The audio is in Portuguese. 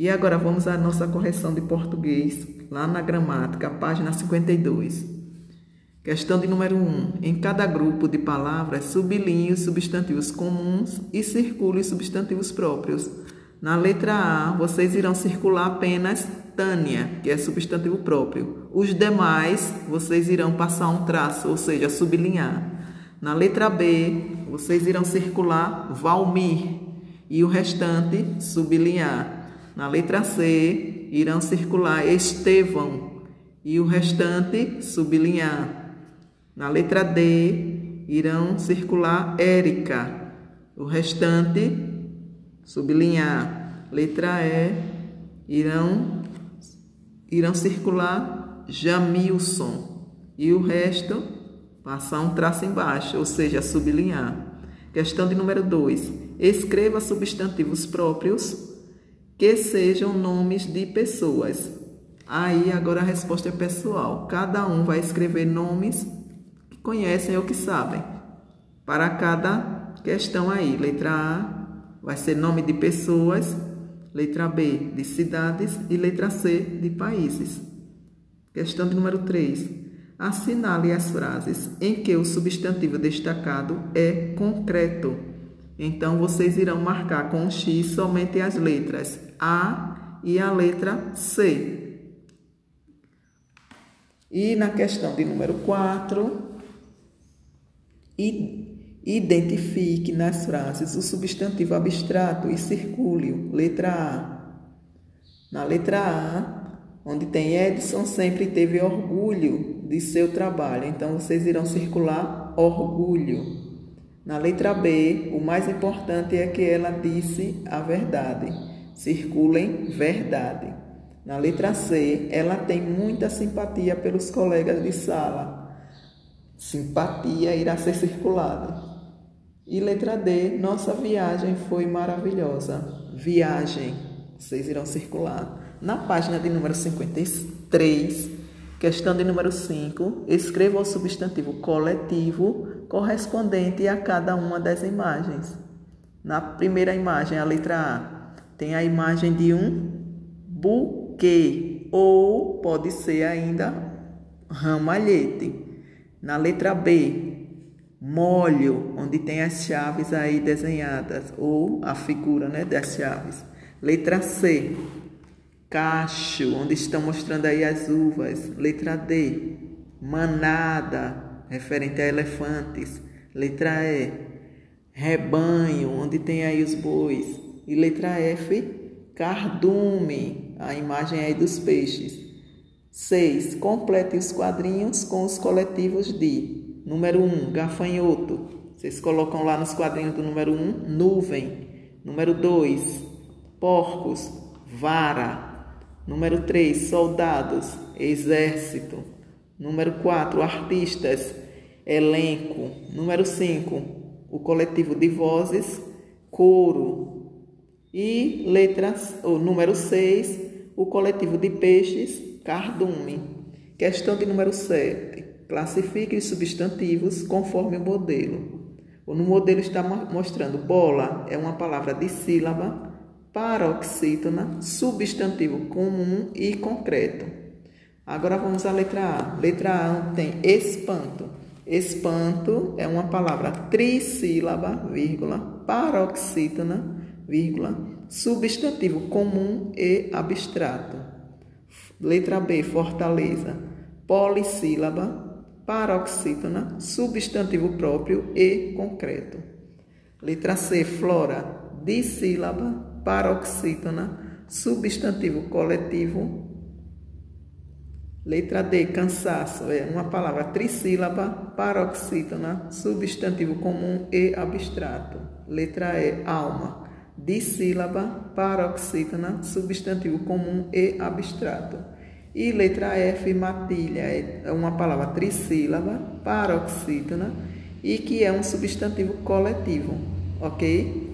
E agora vamos à nossa correção de português, lá na gramática, página 52. Questão de número 1. Em cada grupo de palavras, sublinhe os substantivos comuns e circule os substantivos próprios. Na letra A, vocês irão circular apenas Tânia, que é substantivo próprio. Os demais, vocês irão passar um traço, ou seja, sublinhar. Na letra B, vocês irão circular Valmir e o restante sublinhar. Na letra C, irão circular Estevão e o restante sublinhar. Na letra D, irão circular Érica, o restante sublinhar. Letra E, irão, irão circular Jamilson e o resto passar um traço embaixo, ou seja, sublinhar. Questão de número 2. Escreva substantivos próprios que sejam nomes de pessoas. Aí agora a resposta é pessoal. Cada um vai escrever nomes que conhecem ou que sabem. Para cada questão aí, letra A vai ser nome de pessoas, letra B de cidades e letra C de países. Questão de número 3. Assinale as frases em que o substantivo destacado é concreto. Então, vocês irão marcar com X somente as letras A e a letra C. E na questão de número 4, identifique nas frases o substantivo abstrato e circule-o. Letra A. Na letra A, onde tem Edson, sempre teve orgulho de seu trabalho. Então, vocês irão circular orgulho. Na letra B, o mais importante é que ela disse a verdade. Circulem verdade. Na letra C, ela tem muita simpatia pelos colegas de sala. Simpatia irá ser circulada. E letra D, nossa viagem foi maravilhosa. Viagem, vocês irão circular. Na página de número 53, questão de número 5, escreva o substantivo coletivo correspondente a cada uma das imagens. Na primeira imagem, a letra A, tem a imagem de um buquê, ou pode ser ainda ramalhete. Na letra B, molho, onde tem as chaves aí desenhadas, ou a figura né, das chaves. Letra C, cacho, onde estão mostrando aí as uvas. Letra D, manada, referente a elefantes. Letra E, rebanho, onde tem aí os bois. E letra F, cardume, a imagem aí dos peixes. 6. Complete os quadrinhos com os coletivos de número 1, um, gafanhoto. Vocês colocam lá nos quadrinhos do número 1, um, nuvem. Número 2, porcos, vara. Número 3, soldados, exército. Número 4, artistas, elenco. Número 5, o coletivo de vozes, coro. E letras, o número 6, o coletivo de peixes, cardume. Questão de número 7. Classifique os substantivos conforme o modelo. No modelo está mostrando bola é uma palavra de sílaba, paroxítona, substantivo comum e concreto. Agora vamos à letra A. Letra A tem espanto. Espanto é uma palavra trissílaba, vírgula, paroxítona, vírgula, substantivo comum e abstrato. Letra B, fortaleza, polissílaba, paroxítona, substantivo próprio e concreto. Letra C, flora, dissílaba, paroxítona, substantivo coletivo Letra D, cansaço, é uma palavra trissílaba, paroxítona, substantivo comum e abstrato. Letra E, alma, dissílaba, paroxítona, substantivo comum e abstrato. E letra F, matilha, é uma palavra trissílaba, paroxítona e que é um substantivo coletivo, ok?